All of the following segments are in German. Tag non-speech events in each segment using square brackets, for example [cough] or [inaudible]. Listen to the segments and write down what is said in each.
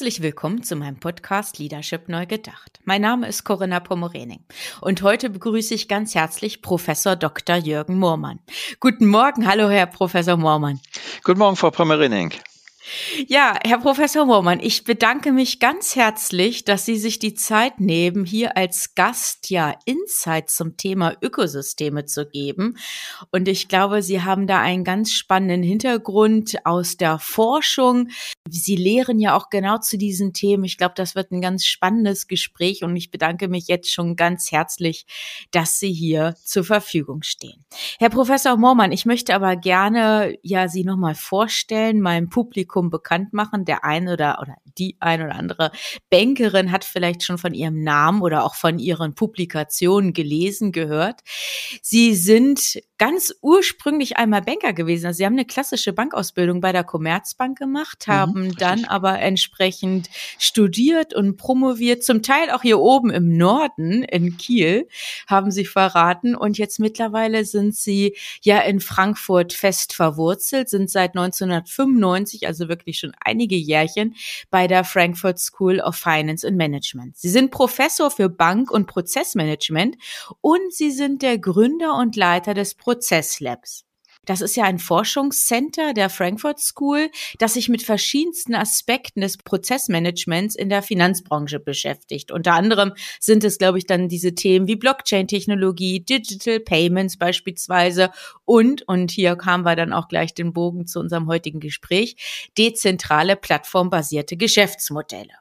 Herzlich willkommen zu meinem Podcast Leadership Neu Gedacht. Mein Name ist Corinna Pomorening und heute begrüße ich ganz herzlich Professor Dr. Jürgen Moormann. Guten Morgen, hallo Herr Professor Moormann. Guten Morgen, Frau Pomorening. Ja, Herr Professor Moormann, ich bedanke mich ganz herzlich, dass Sie sich die Zeit nehmen, hier als Gast ja Insights zum Thema Ökosysteme zu geben. Und ich glaube, Sie haben da einen ganz spannenden Hintergrund aus der Forschung. Sie lehren ja auch genau zu diesen Themen. Ich glaube, das wird ein ganz spannendes Gespräch und ich bedanke mich jetzt schon ganz herzlich, dass Sie hier zur Verfügung stehen. Herr Professor Moormann, ich möchte aber gerne ja Sie nochmal vorstellen, meinem Publikum Publikum bekannt machen. Der eine oder, oder die ein oder andere Bankerin hat vielleicht schon von ihrem Namen oder auch von ihren Publikationen gelesen, gehört. Sie sind ganz ursprünglich einmal Banker gewesen. Also sie haben eine klassische Bankausbildung bei der Commerzbank gemacht, mhm, haben mhm, dann aber entsprechend studiert und promoviert, zum Teil auch hier oben im Norden in Kiel, haben sie verraten. Und jetzt mittlerweile sind sie ja in Frankfurt fest verwurzelt, sind seit 1995, also wirklich schon einige Jährchen, bei der Frankfurt School of Finance and Management. Sie sind Professor für Bank- und Prozessmanagement und sie sind der Gründer und Leiter des Prozesslabs. Das ist ja ein Forschungscenter der Frankfurt School, das sich mit verschiedensten Aspekten des Prozessmanagements in der Finanzbranche beschäftigt. Unter anderem sind es, glaube ich, dann diese Themen wie Blockchain-Technologie, Digital Payments beispielsweise und, und hier kamen wir dann auch gleich den Bogen zu unserem heutigen Gespräch, dezentrale plattformbasierte Geschäftsmodelle.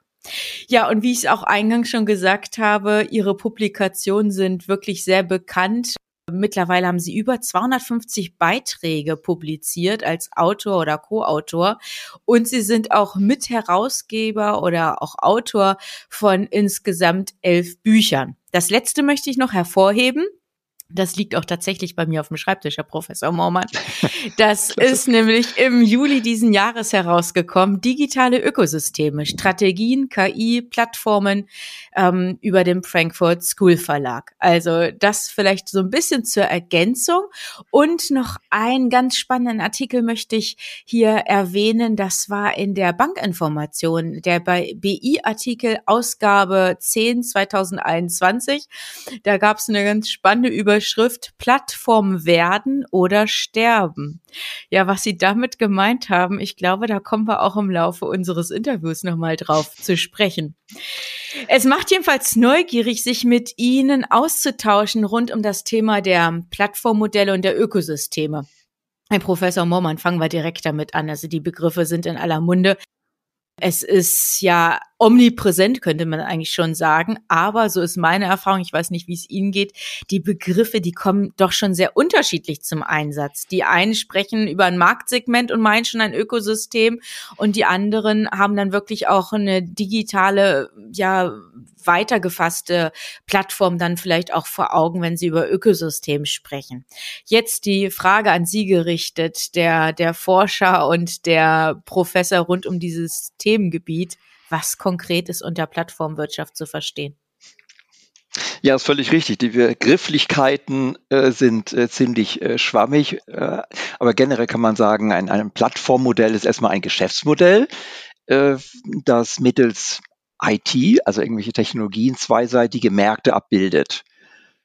Ja, und wie ich es auch eingangs schon gesagt habe, Ihre Publikationen sind wirklich sehr bekannt. Mittlerweile haben sie über 250 Beiträge publiziert als Autor oder Co-Autor und sie sind auch Mitherausgeber oder auch Autor von insgesamt elf Büchern. Das letzte möchte ich noch hervorheben. Das liegt auch tatsächlich bei mir auf dem Schreibtisch, Herr Professor Mormann. [laughs] Das ist nämlich im Juli diesen Jahres herausgekommen. Digitale Ökosysteme, Strategien, KI, Plattformen ähm, über dem Frankfurt School Verlag. Also das vielleicht so ein bisschen zur Ergänzung. Und noch einen ganz spannenden Artikel möchte ich hier erwähnen. Das war in der Bankinformation, der bei BI-Artikel Ausgabe 10 2021. Da gab es eine ganz spannende Über Überschrift Plattform werden oder sterben. Ja, was Sie damit gemeint haben, ich glaube, da kommen wir auch im Laufe unseres Interviews nochmal drauf zu sprechen. Es macht jedenfalls neugierig, sich mit Ihnen auszutauschen rund um das Thema der Plattformmodelle und der Ökosysteme. Herr Professor Mormann, fangen wir direkt damit an. Also die Begriffe sind in aller Munde. Es ist ja omnipräsent, könnte man eigentlich schon sagen. Aber so ist meine Erfahrung, ich weiß nicht, wie es Ihnen geht, die Begriffe, die kommen doch schon sehr unterschiedlich zum Einsatz. Die einen sprechen über ein Marktsegment und meinen schon ein Ökosystem und die anderen haben dann wirklich auch eine digitale, ja, weitergefasste Plattform dann vielleicht auch vor Augen, wenn Sie über Ökosystem sprechen. Jetzt die Frage an Sie gerichtet, der, der Forscher und der Professor rund um dieses Themengebiet. Was konkret ist unter Plattformwirtschaft zu verstehen? Ja, ist völlig richtig. Die Begrifflichkeiten äh, sind äh, ziemlich äh, schwammig, äh, aber generell kann man sagen, ein, ein Plattformmodell ist erstmal ein Geschäftsmodell, äh, das mittels IT, also irgendwelche Technologien, zweiseitige Märkte abbildet.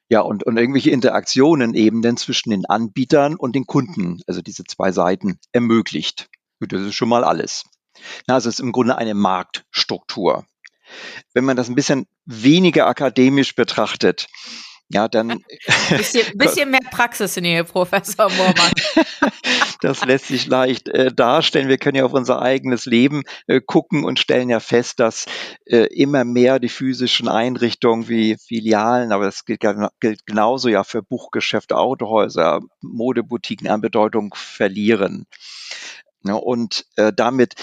Ja, und, und irgendwelche Interaktionen eben dann zwischen den Anbietern und den Kunden, also diese zwei Seiten, ermöglicht. Gut, das ist schon mal alles. Na, also es ist im Grunde eine Marktstruktur. Wenn man das ein bisschen weniger akademisch betrachtet, ja, dann. bisschen, [laughs] bisschen mehr Praxis in Praxisnähe, Professor Moormann. [laughs] das lässt sich leicht äh, darstellen. Wir können ja auf unser eigenes Leben äh, gucken und stellen ja fest, dass äh, immer mehr die physischen Einrichtungen wie Filialen, aber das gilt, gilt genauso ja für Buchgeschäfte, Autohäuser, Modeboutiquen an Bedeutung verlieren. Ja, und äh, damit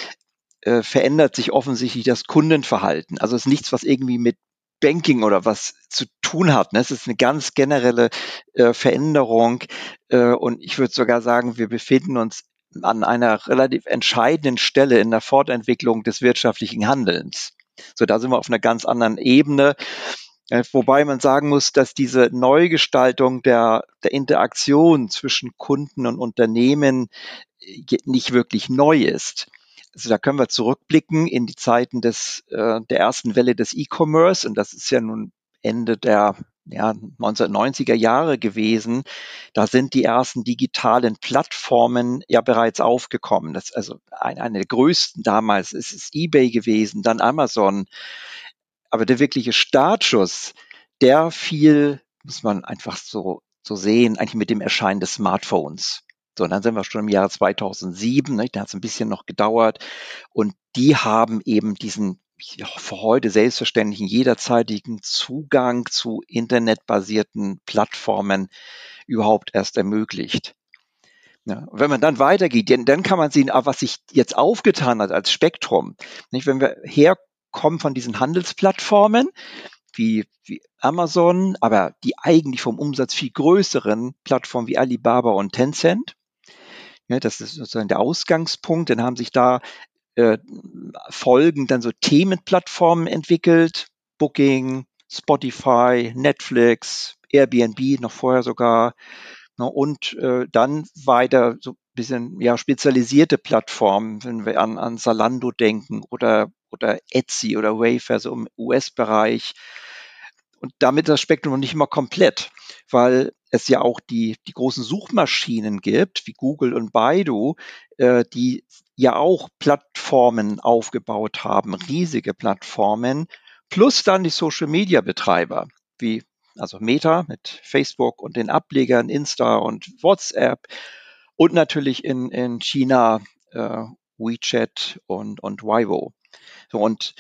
äh, verändert sich offensichtlich das Kundenverhalten. Also es ist nichts, was irgendwie mit Banking oder was zu tun hat. Ne? Es ist eine ganz generelle äh, Veränderung äh, und ich würde sogar sagen, wir befinden uns an einer relativ entscheidenden Stelle in der Fortentwicklung des wirtschaftlichen Handelns. So, da sind wir auf einer ganz anderen Ebene. Äh, wobei man sagen muss, dass diese Neugestaltung der, der Interaktion zwischen Kunden und Unternehmen nicht wirklich neu ist. Also da können wir zurückblicken in die Zeiten des, der ersten Welle des E-Commerce und das ist ja nun Ende der ja, 1990er Jahre gewesen. Da sind die ersten digitalen Plattformen ja bereits aufgekommen. Das ist also ein, eine der größten damals ist es eBay gewesen, dann Amazon. Aber der wirkliche Startschuss, der fiel, muss man einfach so, so sehen, eigentlich mit dem Erscheinen des Smartphones. So, und dann sind wir schon im Jahr 2007, ne, da hat es ein bisschen noch gedauert. Und die haben eben diesen für heute selbstverständlichen jederzeitigen Zugang zu internetbasierten Plattformen überhaupt erst ermöglicht. Ja, wenn man dann weitergeht, dann, dann kann man sehen, ah, was sich jetzt aufgetan hat als Spektrum. Nicht, wenn wir herkommen von diesen Handelsplattformen, wie, wie Amazon, aber die eigentlich vom Umsatz viel größeren Plattformen wie Alibaba und Tencent, das ist sozusagen der Ausgangspunkt. Dann haben sich da äh, folgend dann so Themenplattformen entwickelt. Booking, Spotify, Netflix, Airbnb, noch vorher sogar. Ne, und äh, dann weiter so ein bisschen ja, spezialisierte Plattformen, wenn wir an, an Salando denken oder, oder Etsy oder Wayfair, so im US-Bereich. Und damit das Spektrum noch nicht immer komplett, weil es ja auch die, die großen Suchmaschinen gibt, wie Google und Baidu, äh, die ja auch Plattformen aufgebaut haben, riesige Plattformen, plus dann die Social-Media-Betreiber, wie also Meta mit Facebook und den Ablegern Insta und WhatsApp und natürlich in, in China äh, WeChat und, und Weibo. So, und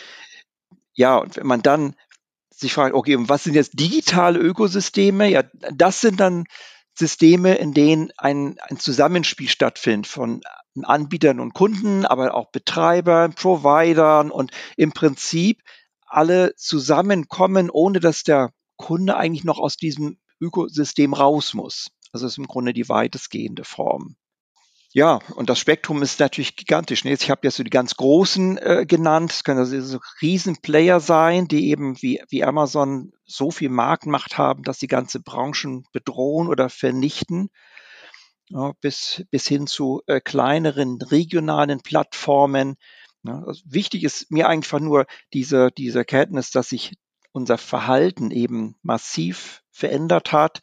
ja, und wenn man dann sich fragt, okay, was sind jetzt digitale Ökosysteme? Ja, das sind dann Systeme, in denen ein, ein Zusammenspiel stattfindet von Anbietern und Kunden, aber auch Betreibern, Providern und im Prinzip alle zusammenkommen, ohne dass der Kunde eigentlich noch aus diesem Ökosystem raus muss. Also ist im Grunde die weitestgehende Form. Ja, und das Spektrum ist natürlich gigantisch. Jetzt, ich habe jetzt so die ganz großen äh, genannt. Es können also so Riesenplayer sein, die eben wie, wie Amazon so viel Marktmacht haben, dass sie ganze Branchen bedrohen oder vernichten. Ja, bis, bis hin zu äh, kleineren regionalen Plattformen. Ja, also wichtig ist mir einfach nur diese, diese Erkenntnis, dass sich unser Verhalten eben massiv verändert hat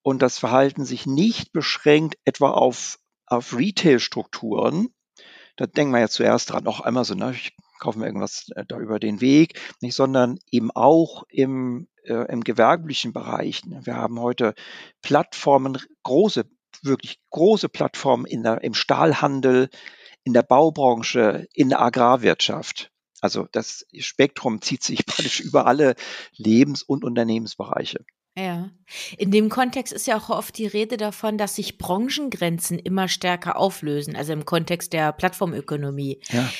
und das Verhalten sich nicht beschränkt etwa auf auf Retail-Strukturen, da denken wir ja zuerst dran, auch einmal so, ne, ich kaufe mir irgendwas äh, da über den Weg, nicht, sondern eben auch im, äh, im gewerblichen Bereich. Wir haben heute Plattformen, große, wirklich große Plattformen in der, im Stahlhandel, in der Baubranche, in der Agrarwirtschaft. Also das Spektrum zieht sich [laughs] praktisch über alle Lebens- und Unternehmensbereiche. Ja. In dem Kontext ist ja auch oft die Rede davon, dass sich Branchengrenzen immer stärker auflösen, also im Kontext der Plattformökonomie. Ja.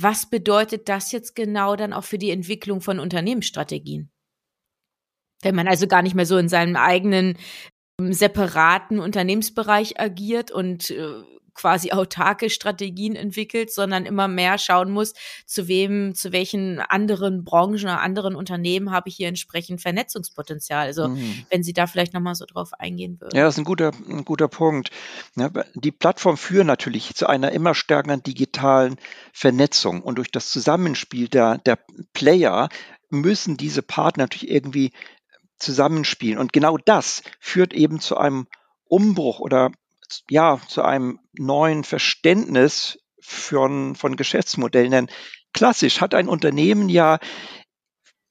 Was bedeutet das jetzt genau dann auch für die Entwicklung von Unternehmensstrategien? Wenn man also gar nicht mehr so in seinem eigenen separaten Unternehmensbereich agiert und äh, quasi autarke Strategien entwickelt, sondern immer mehr schauen muss, zu wem, zu welchen anderen Branchen oder anderen Unternehmen habe ich hier entsprechend Vernetzungspotenzial. Also mhm. wenn Sie da vielleicht nochmal so drauf eingehen würden. Ja, das ist ein guter, ein guter Punkt. Ja, die Plattform führt natürlich zu einer immer stärkeren digitalen Vernetzung und durch das Zusammenspiel der, der Player müssen diese Partner natürlich irgendwie zusammenspielen. Und genau das führt eben zu einem Umbruch oder ja, zu einem neuen Verständnis von, von Geschäftsmodellen. Denn klassisch hat ein Unternehmen ja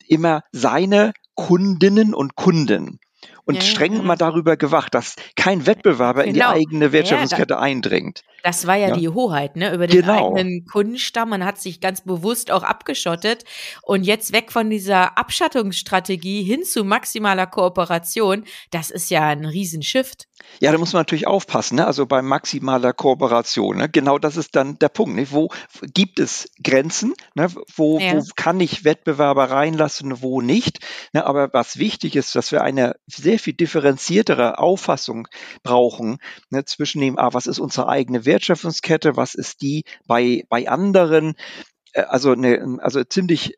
immer seine Kundinnen und Kunden und ja, streng ja. immer darüber gewacht, dass kein Wettbewerber genau. in die genau. eigene Wertschöpfungskette ja, eindringt. Das war ja, Ja. die Hoheit, ne, über den Genau. eigenen Kundenstamm. Man hat sich ganz bewusst auch abgeschottet und jetzt weg von dieser Abschattungsstrategie hin zu maximaler Kooperation. Das ist ja ein Riesenshift. Ja, da muss man natürlich aufpassen, ne? also bei maximaler Kooperation. Ne? Genau das ist dann der Punkt. Ne? Wo gibt es Grenzen? Ne? Wo, Ja. wo kann ich Wettbewerber reinlassen, wo nicht? Ne? Aber was wichtig ist, dass wir eine sehr viel differenziertere Auffassung brauchen ne? zwischen dem, ah, was ist unsere eigene Wertschöpfungskette, was ist die bei, bei anderen? Äh, Also, eine, also ziemlich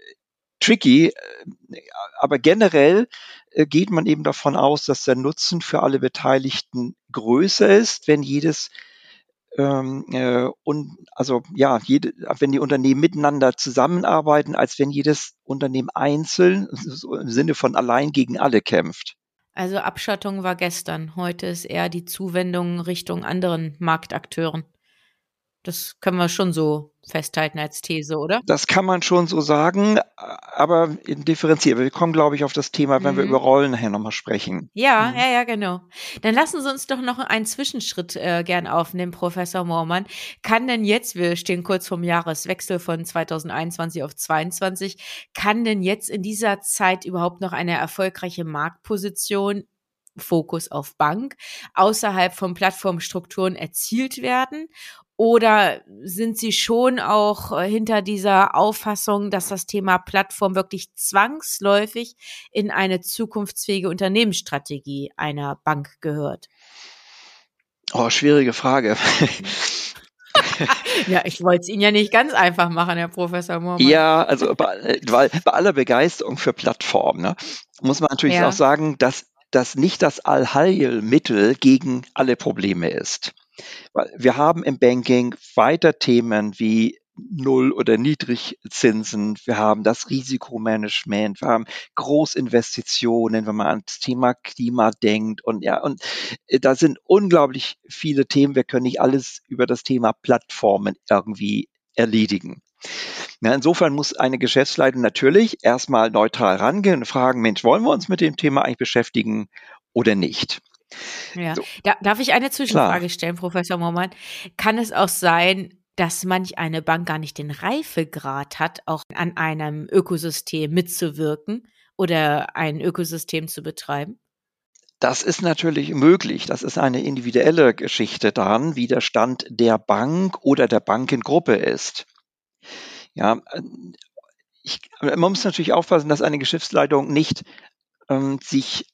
tricky, äh, aber generell äh, geht man eben davon aus, dass der Nutzen für alle Beteiligten größer ist, wenn jedes ähm, äh, und also ja, jede, wenn die Unternehmen miteinander zusammenarbeiten, als wenn jedes Unternehmen einzeln, im Sinne von allein gegen alle kämpft. Also Abschattung war gestern. Heute ist eher die Zuwendung Richtung anderen Marktakteuren. Das können wir schon so festhalten als These, oder? Das kann man schon so sagen, aber differenziert. Wir kommen, glaube ich, auf das Thema, wenn wir Mhm. über Rollen nachher nochmal sprechen. Ja, Mhm. ja, ja, genau. Dann lassen Sie uns doch noch einen Zwischenschritt äh, gern aufnehmen, Professor Moormann. Kann denn jetzt, wir stehen kurz vom Jahreswechsel von 2021 auf 22, kann denn jetzt in dieser Zeit überhaupt noch eine erfolgreiche Marktposition Fokus auf Bank außerhalb von Plattformstrukturen erzielt werden? Oder sind Sie schon auch äh, hinter dieser Auffassung, dass das Thema Plattform wirklich zwangsläufig in eine zukunftsfähige Unternehmensstrategie einer Bank gehört? Oh, schwierige Frage. [laughs] Ja, ich wollte es Ihnen ja nicht ganz einfach machen, Herr Professor Moormann. Ja, also bei, weil, bei aller Begeisterung für Plattformen ne, muss man natürlich Ja. auch sagen, dass das nicht das Allheilmittel gegen alle Probleme ist. Wir haben im Banking weiter Themen wie Null- oder Niedrigzinsen, wir haben das Risikomanagement, wir haben Großinvestitionen, wenn man ans Thema Klima denkt und ja, und äh, da sind unglaublich viele Themen. Wir können nicht alles über das Thema Plattformen irgendwie erledigen. Ja, insofern muss eine Geschäftsleitung natürlich erstmal neutral rangehen und fragen, Mensch, wollen wir uns mit dem Thema eigentlich beschäftigen oder nicht? Ja. So. Da, darf ich eine Zwischenfrage Klar. stellen, Professor Moormann? Kann es auch sein, dass manch eine Bank gar nicht den Reifegrad hat, auch an einem Ökosystem mitzuwirken oder ein Ökosystem zu betreiben? Das ist natürlich möglich. Das ist eine individuelle Geschichte daran, wie der Stand der Bank oder der Bankengruppe ist. Ja, äh, ich, man muss natürlich aufpassen, dass eine Geschäftsleitung nicht ähm, sich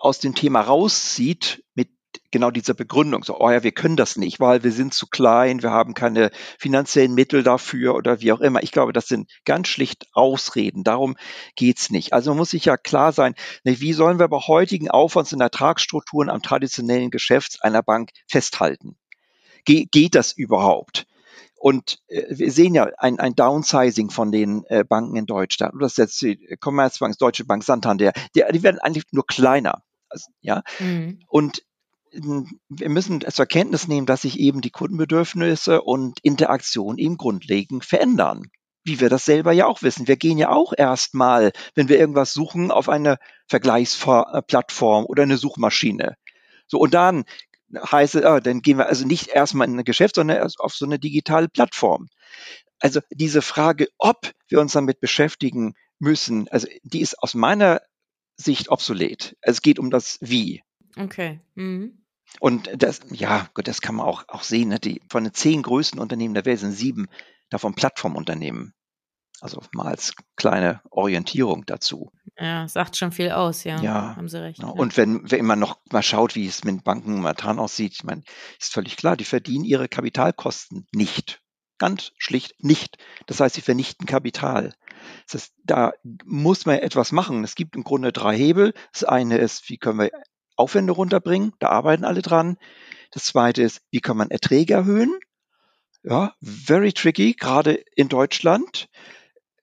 aus dem Thema rauszieht mit genau dieser Begründung. So, oh ja, wir können das nicht, weil wir sind zu klein, wir haben keine finanziellen Mittel dafür oder wie auch immer. Ich glaube, das sind ganz schlicht Ausreden. Darum geht's nicht. Also man muss sich ja klar sein, ne, wie sollen wir bei heutigen Aufwands- und Ertragsstrukturen am traditionellen Geschäft einer Bank festhalten? Ge geht das überhaupt? Und äh, wir sehen ja ein, ein Downsizing von den äh, Banken in Deutschland. Das ist jetzt die Commerzbank, Deutsche Bank, Santander. Die, die werden eigentlich nur kleiner. Also, ja, Mhm. und ähm, wir müssen zur Kenntnis nehmen, dass sich eben die Kundenbedürfnisse und Interaktion eben grundlegend verändern. Wie wir das selber ja auch wissen. Wir gehen ja auch erstmal, wenn wir irgendwas suchen, auf eine Vergleichsplattform oder eine Suchmaschine. So, und dann heißt es, ah, dann gehen wir also nicht erstmal in ein Geschäft, sondern erst auf so eine digitale Plattform. Also diese Frage, ob wir uns damit beschäftigen müssen, also die ist aus meiner Sicht obsolet. Es geht um das Wie. Okay. Mhm. Und das, ja, gut, das kann man auch, auch sehen. Ne? Die, von den zehn größten Unternehmen der Welt sind sieben davon Plattformunternehmen. Also mal als kleine Orientierung dazu. Ja, sagt schon viel aus, ja. Ja, Haben Sie recht. Ja, ja. Und wenn, wenn man noch mal schaut, wie es mit Banken momentan aussieht, ich meine, ist völlig klar, die verdienen ihre Kapitalkosten nicht. Ganz schlicht nicht. Das heißt, sie vernichten Kapital. Das heißt, da muss man etwas machen. Es gibt im Grunde drei Hebel. Das eine ist, wie können wir Aufwände runterbringen? Da arbeiten alle dran. Das zweite ist, wie kann man Erträge erhöhen? Ja, very tricky, gerade in Deutschland,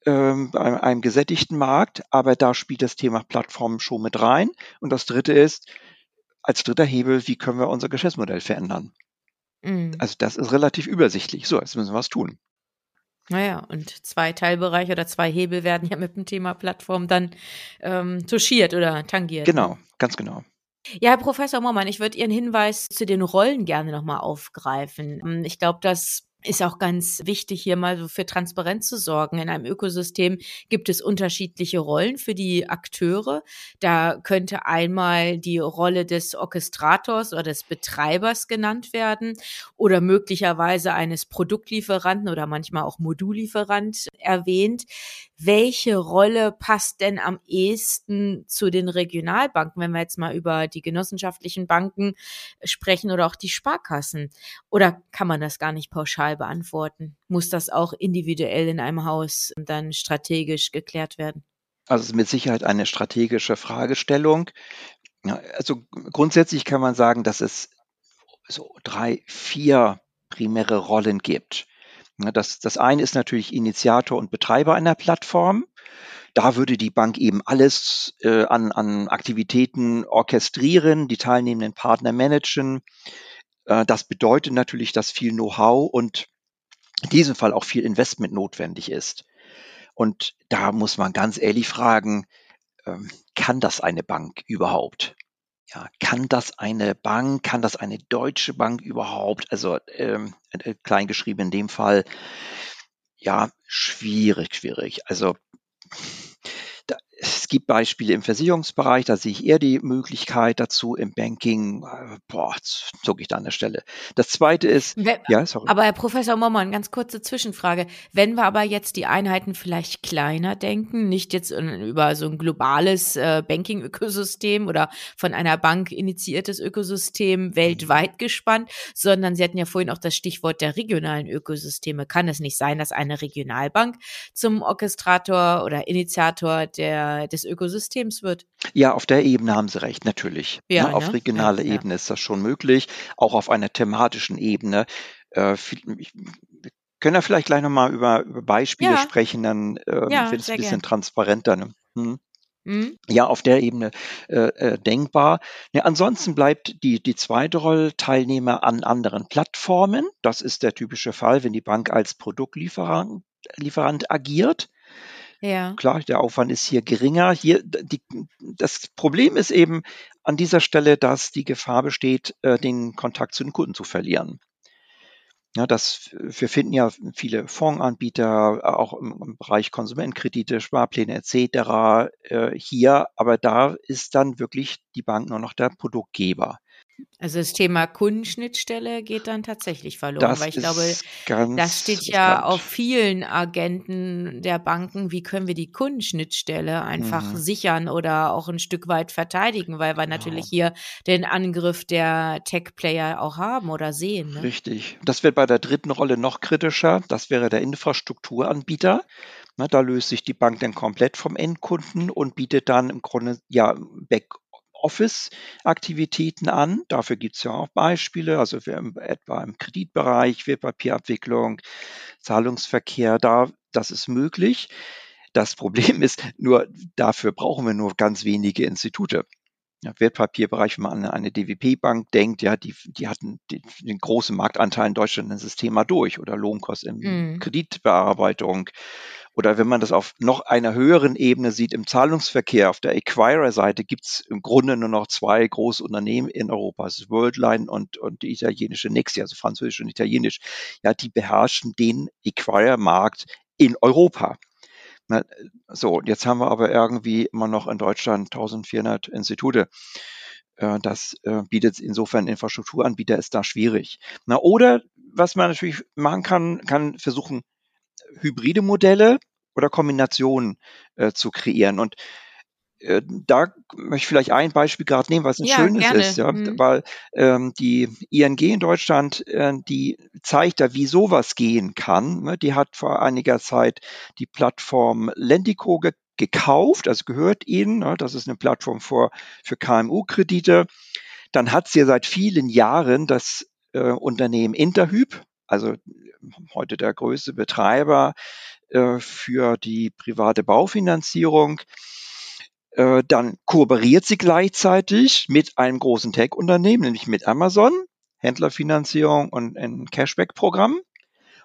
ähm, bei einem gesättigten Markt, aber da spielt das Thema Plattformen schon mit rein. Und das dritte ist, als dritter Hebel, wie können wir unser Geschäftsmodell verändern? Mhm. Also das ist relativ übersichtlich. So, jetzt müssen wir was tun. Naja, und zwei Teilbereiche oder zwei Hebel werden ja mit dem Thema Plattform dann ähm, touchiert oder tangiert. ne? Genau, ganz genau. Ja, Herr Professor Mommann, ich würde Ihren Hinweis zu den Rollen gerne nochmal aufgreifen. Ich glaube, dass ist auch ganz wichtig, hier mal so für Transparenz zu sorgen. In einem Ökosystem gibt es unterschiedliche Rollen für die Akteure. Da könnte einmal die Rolle des Orchestrators oder des Betreibers genannt werden oder möglicherweise eines Produktlieferanten oder manchmal auch Modullieferant erwähnt. Welche Rolle passt denn am ehesten zu den Regionalbanken, wenn wir jetzt mal über die genossenschaftlichen Banken sprechen oder auch die Sparkassen? Oder kann man das gar nicht pauschal beantworten? Muss das auch individuell in einem Haus dann strategisch geklärt werden? Also es ist mit Sicherheit eine strategische Fragestellung. Also grundsätzlich kann man sagen, dass es so drei, vier primäre Rollen gibt. Das, das eine ist natürlich Initiator und Betreiber einer Plattform. Da würde die Bank eben alles äh, an, an Aktivitäten orchestrieren, die teilnehmenden Partner managen, äh, das bedeutet natürlich, dass viel Know-how und in diesem Fall auch viel Investment notwendig ist. Und da muss man ganz ehrlich fragen, ähm, kann das eine Bank überhaupt? Ja, kann das eine Bank, kann das eine deutsche Bank überhaupt? Also ähm, äh, kleingeschrieben in dem Fall, ja, schwierig, schwierig. Also es gibt Beispiele im Versicherungsbereich, da sehe ich eher die Möglichkeit dazu. Im Banking, boah, zucke ich da an der Stelle. Das zweite ist, Wenn, ja, sorry. Aber Herr Professor Mommann, ganz kurze Zwischenfrage. Wenn wir aber jetzt die Einheiten vielleicht kleiner denken, nicht jetzt über so ein globales äh, Banking-Ökosystem oder von einer Bank initiiertes Ökosystem weltweit gespannt, sondern Sie hatten ja vorhin auch das Stichwort der regionalen Ökosysteme. Kann es nicht sein, dass eine Regionalbank zum Orchestrator oder Initiator der des Ökosystems wird. Ja, auf der Ebene haben Sie recht, natürlich. Ja, ne? Auf ne? regionaler ja, Ebene ja. ist das schon möglich, auch auf einer thematischen Ebene. Äh, wir können ja vielleicht gleich nochmal über, über Beispiele sprechen, dann äh, wird es ein bisschen gern. transparenter. Ne? Hm. Mhm. Ja, auf der Ebene äh, äh, denkbar. Ja, ansonsten bleibt die, die zweite Rolle Teilnehmer an anderen Plattformen. Das ist der typische Fall, wenn die Bank als Produktlieferant Lieferant agiert. Ja. Klar, der Aufwand ist hier geringer. Hier, die, das Problem ist eben an dieser Stelle, dass die Gefahr besteht, äh, den Kontakt zu den Kunden zu verlieren. Ja, das, wir finden ja viele Fondsanbieter, auch im, im Bereich Konsumentenkredite, Sparpläne etc. Äh, hier, aber da ist dann wirklich die Bank nur noch der Produktgeber. Also das Thema Kundenschnittstelle geht dann tatsächlich verloren, das weil ich glaube, das steht ja auf vielen Agenten der Banken, wie können wir die Kundenschnittstelle einfach mhm. sichern oder auch ein Stück weit verteidigen, weil wir natürlich hier den Angriff der Tech-Player auch haben oder sehen. Ne? Richtig. Das wird bei der dritten Rolle noch kritischer. Das wäre der Infrastrukturanbieter. da löst sich die Bank dann komplett vom Endkunden und bietet dann im Grunde ja Back Office-Aktivitäten an. Dafür gibt es ja auch Beispiele, also wir im, etwa im Kreditbereich, Wertpapierabwicklung, Zahlungsverkehr, da, das ist möglich. Das Problem [laughs] ist nur, dafür brauchen wir nur ganz wenige Institute. Ja, Wertpapierbereich, wenn man an eine DWP-Bank denkt, ja, die, die hatten den, den großen Marktanteil in Deutschland in das Thema durch oder Lohnkosten in mhm. Kreditbearbeitung oder wenn man das auf noch einer höheren Ebene sieht, im Zahlungsverkehr auf der Acquirer-Seite gibt es im Grunde nur noch zwei große Unternehmen in Europa. Das ist Worldline und, und die italienische Nexi, also französisch und italienisch. Ja, die beherrschen den Acquire-Markt in Europa. So, jetzt haben wir aber irgendwie immer noch in Deutschland 1400 Institute. Äh, das äh, bietet insofern Infrastrukturanbieter ist da schwierig. Oder was man natürlich machen kann, kann versuchen, hybride Modelle oder Kombinationen äh, zu kreieren. Und äh, da möchte ich vielleicht ein Beispiel gerade nehmen, was ein ja, schönes gerne. ist, ja, mhm. weil ähm, die ING in Deutschland, äh, die zeigt da, wie sowas gehen kann. Ne? Die hat vor einiger Zeit die Plattform Lendico ge gekauft, also gehört ihnen. Ne? Das ist eine Plattform für, für KMU-Kredite. Dann hat sie seit vielen Jahren das äh, Unternehmen Interhyp, also heute der größte Betreiber äh, für die private Baufinanzierung. Äh, dann kooperiert sie gleichzeitig mit einem großen Tech-Unternehmen, nämlich mit Amazon, Händlerfinanzierung und ein Cashback-Programm.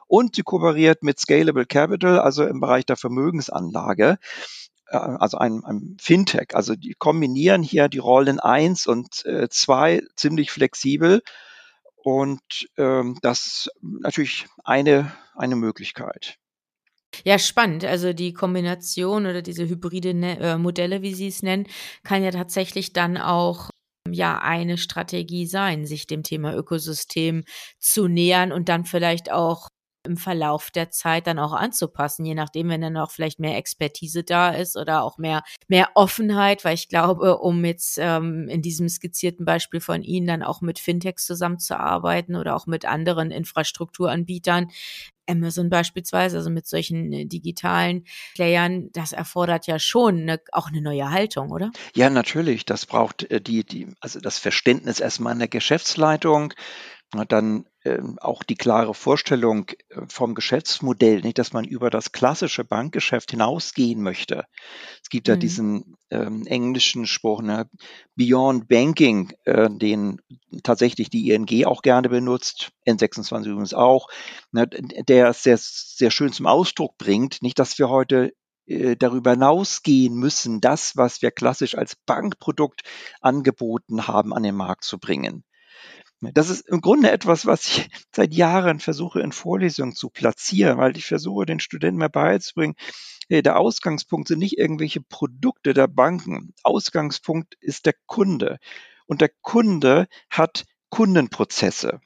Und sie kooperiert mit Scalable Capital, also im Bereich der Vermögensanlage. äh, also einem, einem Fintech. Also die kombinieren hier die Rollen eins und äh, zwei ziemlich flexibel. Und ähm, das natürlich eine, eine Möglichkeit. Ja, spannend. Also die Kombination oder diese hybride ne äh, Modelle, wie Sie es nennen, kann ja tatsächlich dann auch ja eine Strategie sein, sich dem Thema Ökosystem zu nähern und dann vielleicht auch im Verlauf der Zeit dann auch anzupassen, je nachdem, wenn dann auch vielleicht mehr Expertise da ist oder auch mehr, mehr Offenheit, weil ich glaube, um jetzt ähm, in diesem skizzierten Beispiel von Ihnen dann auch mit Fintechs zusammenzuarbeiten oder auch mit anderen Infrastrukturanbietern, Amazon beispielsweise, also mit solchen äh, digitalen Playern, das erfordert ja schon eine, auch eine neue Haltung, oder? Ja, natürlich. Das braucht äh, die, die, also das Verständnis erstmal in der Geschäftsleitung, dann auch die klare Vorstellung äh, vom Geschäftsmodell, nicht, dass man über das klassische Bankgeschäft hinausgehen möchte. Es gibt ja mhm. diesen ähm, englischen Spruch, ne, Beyond Banking, äh, den tatsächlich die ING auch gerne benutzt, N26 übrigens auch, ne, der sehr, sehr schön zum Ausdruck bringt, nicht, dass wir heute äh, darüber hinausgehen müssen, das, was wir klassisch als Bankprodukt angeboten haben, an den Markt zu bringen. Das ist im Grunde etwas, was ich [laughs] seit Jahren versuche in Vorlesungen zu platzieren, weil ich versuche, den Studenten mehr beizubringen, hey, der Ausgangspunkt sind nicht irgendwelche Produkte der Banken. Ausgangspunkt ist der Kunde. Und der Kunde hat Kundenprozesse.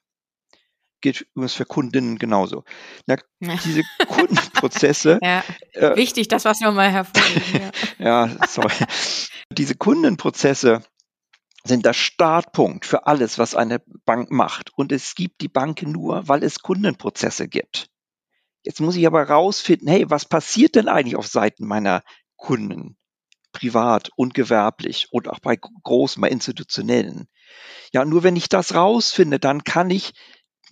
Geht übrigens für Kundinnen genauso. Na, [laughs] diese Kundenprozesse. ja, äh, wichtig, das was wir mal hervorheben. Ja. [laughs] ja, sorry. Diese Kundenprozesse sind der Startpunkt für alles, was eine Bank macht. Und es gibt die Bank nur, weil es Kundenprozesse gibt. Jetzt muss ich aber rausfinden, hey, was passiert denn eigentlich auf Seiten meiner Kunden? Privat und gewerblich und auch bei großen, bei institutionellen. Ja, nur wenn ich das rausfinde, dann kann ich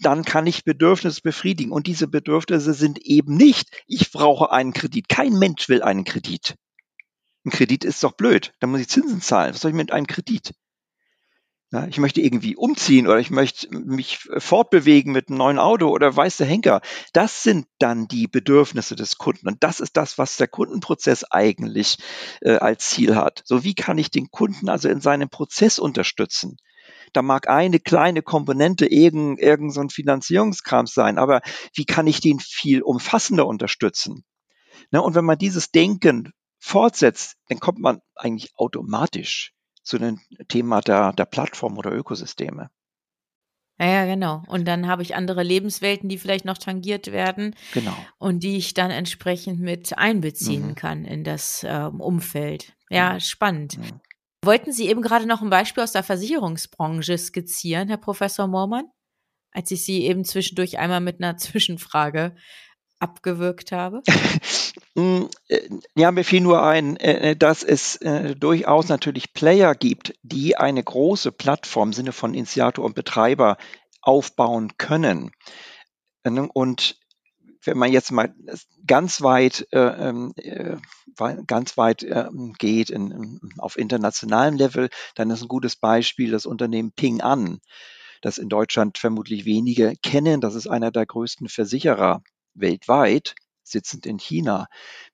dann kann ich Bedürfnisse befriedigen. Und diese Bedürfnisse sind eben nicht, ich brauche einen Kredit. Kein Mensch will einen Kredit. Ein Kredit ist doch blöd. Da muss ich Zinsen zahlen. Was soll ich mit einem Kredit? Ja, ich möchte irgendwie umziehen oder ich möchte mich fortbewegen mit einem neuen Auto oder weiß der Henker. Das sind dann die Bedürfnisse des Kunden. Und das ist das, was der Kundenprozess eigentlich äh, als Ziel hat. So, wie kann ich den Kunden also in seinem Prozess unterstützen? Da mag eine kleine Komponente irgend, irgend so ein Finanzierungskram sein, aber wie kann ich den viel umfassender unterstützen? Ne, und wenn man dieses Denken fortsetzt, dann kommt man eigentlich automatisch zu dem Thema der, der Plattform oder Ökosysteme. Ja, ja, genau. Und dann habe ich andere Lebenswelten, die vielleicht noch tangiert werden. Genau. Und die ich dann entsprechend mit einbeziehen mhm. kann in das ähm, Umfeld. Ja, mhm. spannend. Mhm. Wollten Sie eben gerade noch ein Beispiel aus der Versicherungsbranche skizzieren, Herr Professor Moormann? Als ich Sie eben zwischendurch einmal mit einer [laughs] Zwischenfrage abgewürgt habe? Hm, [laughs] äh, ja, mir fiel nur ein, äh, äh, dass es durchaus natürlich Player gibt, die eine große Plattform im Sinne von Initiator und Betreiber aufbauen können. Und wenn man jetzt mal ganz weit, ähm, ganz weit ähm, geht in, auf internationalem Level, dann ist ein gutes Beispiel das Unternehmen Ping An, das in Deutschland vermutlich wenige kennen. Das ist einer der größten Versicherer weltweit, sitzend in China.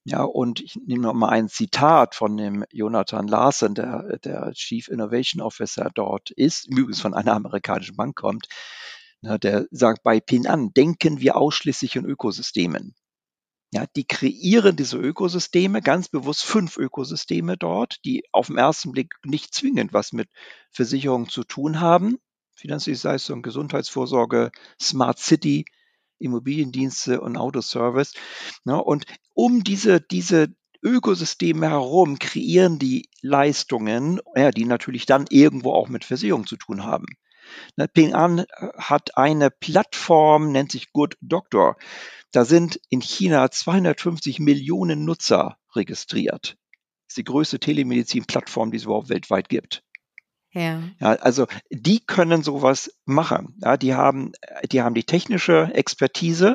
Ja, und ich nehme noch mal ein Zitat von dem Jonathan Larsen, der, der Chief Innovation Officer dort ist, übrigens von einer amerikanischen Bank kommt. Ja, der sagt, bei Pinan denken wir ausschließlich in Ökosystemen. Ja, die kreieren diese Ökosysteme, ganz bewusst fünf Ökosysteme dort, die auf den ersten Blick nicht zwingend was mit Versicherung zu tun haben. Finanzdienstleistung, Gesundheitsvorsorge, Smart City, Immobiliendienste und Autoservice. Ne? Und um diese, diese Ökosysteme herum kreieren die Leistungen, ja, die natürlich dann irgendwo auch mit Versicherung zu tun haben. Ne, Ping An hat eine Plattform, nennt sich Good Doctor. Da sind in China 250 Millionen Nutzer registriert. Das ist die größte Telemedizin-Plattform, die es überhaupt weltweit gibt. Ja. ja. Also die können sowas machen. Ja, die haben, die haben die technische Expertise.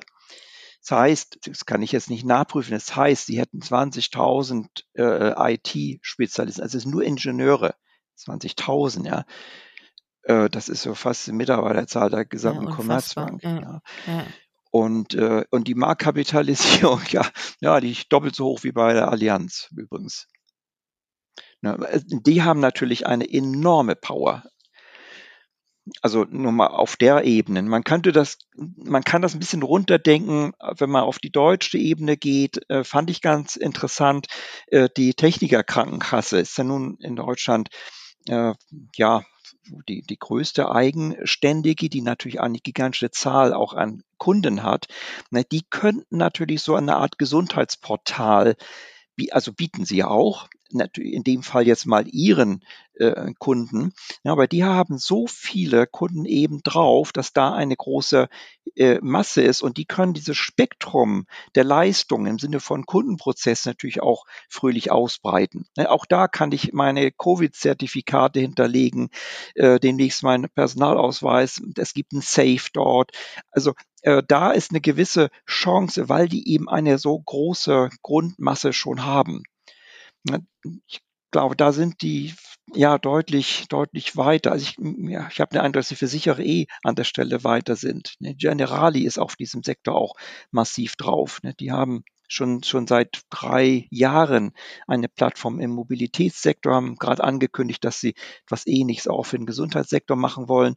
Das heißt, das kann ich jetzt nicht nachprüfen. Das heißt, sie hätten 20.000 äh, IT-Spezialisten. Also es sind nur Ingenieure. 20.000, ja. Äh, das ist so fast die Mitarbeiterzahl der gesamten ja, Commerzbank. Ja. ja. Und, äh, und die Marktkapitalisierung, [laughs] ja, ja, die ist doppelt so hoch wie bei der Allianz übrigens. Ne? Die haben natürlich eine enorme Power. Also nur mal auf der Ebene. Man könnte das, man kann das ein bisschen runterdenken, wenn man auf die deutsche Ebene geht, äh, fand ich ganz interessant. Äh, die Technikerkrankenkasse ist ja nun in Deutschland äh, ja die, die größte eigenständige, die natürlich eine gigantische Zahl auch an Kunden hat. Ne, die könnten natürlich so eine Art Gesundheitsportal also bieten sie auch, in dem Fall jetzt mal ihren äh, Kunden. Ja, aber die haben so viele Kunden eben drauf, dass da eine große äh, Masse ist und die können dieses Spektrum der Leistung im Sinne von Kundenprozess natürlich auch fröhlich ausbreiten. Ja, auch da kann ich meine Covid-Zertifikate hinterlegen, äh, demnächst meinen Personalausweis. Es gibt ein Safe dort. Also äh, da ist eine gewisse Chance, weil die eben eine so große Grundmasse schon haben. Ich glaube, da sind die ja deutlich, deutlich weiter. Also ich, ja, ich habe den Eindruck, dass die Versicherer eh an der Stelle weiter sind. Ne? Generali ist auf diesem Sektor auch massiv drauf. Ne? Die haben schon, schon seit drei Jahren eine Plattform im Mobilitätssektor, haben gerade angekündigt, dass sie etwas Ähnliches auch für den Gesundheitssektor machen wollen.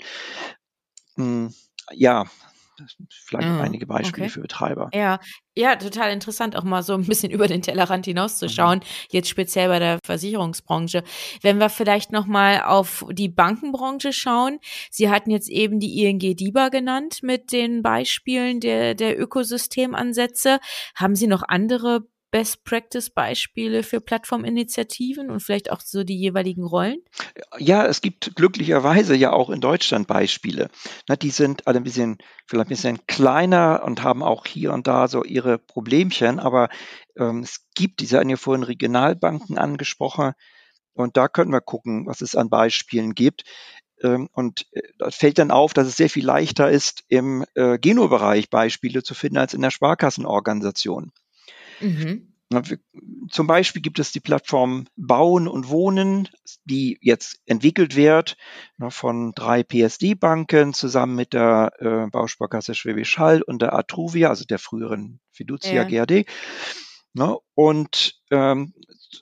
Hm, ja, vielleicht mhm, einige Beispiele okay. für Betreiber. Ja, ja, total interessant, auch mal so ein bisschen [laughs] über den Tellerrand hinauszuschauen, mhm. jetzt speziell bei der Versicherungsbranche. Wenn wir vielleicht nochmal auf die Bankenbranche schauen, Sie hatten jetzt eben die ING DIBA genannt mit den Beispielen der, der Ökosystemansätze. Haben Sie noch andere Best-Practice-Beispiele für Plattforminitiativen und vielleicht auch so die jeweiligen Rollen? Ja, es gibt glücklicherweise ja auch in Deutschland Beispiele. Na, die sind alle ein bisschen, vielleicht ein bisschen kleiner und haben auch hier und da so ihre Problemchen, aber ähm, es gibt, diese hatten ja vorhin Regionalbanken angesprochen, und da können wir gucken, was es an Beispielen gibt. Ähm, und äh, da fällt dann auf, dass es sehr viel leichter ist, im äh, Geno-Bereich Beispiele zu finden als in der Sparkassenorganisation. Mhm. Zum Beispiel gibt es die Plattform Bauen und Wohnen, die jetzt entwickelt wird von drei PSD-Banken zusammen mit der äh, Bausparkasse Schwäbisch Hall und der Atruvia, also der früheren Fiducia ja. GRD. Und ähm,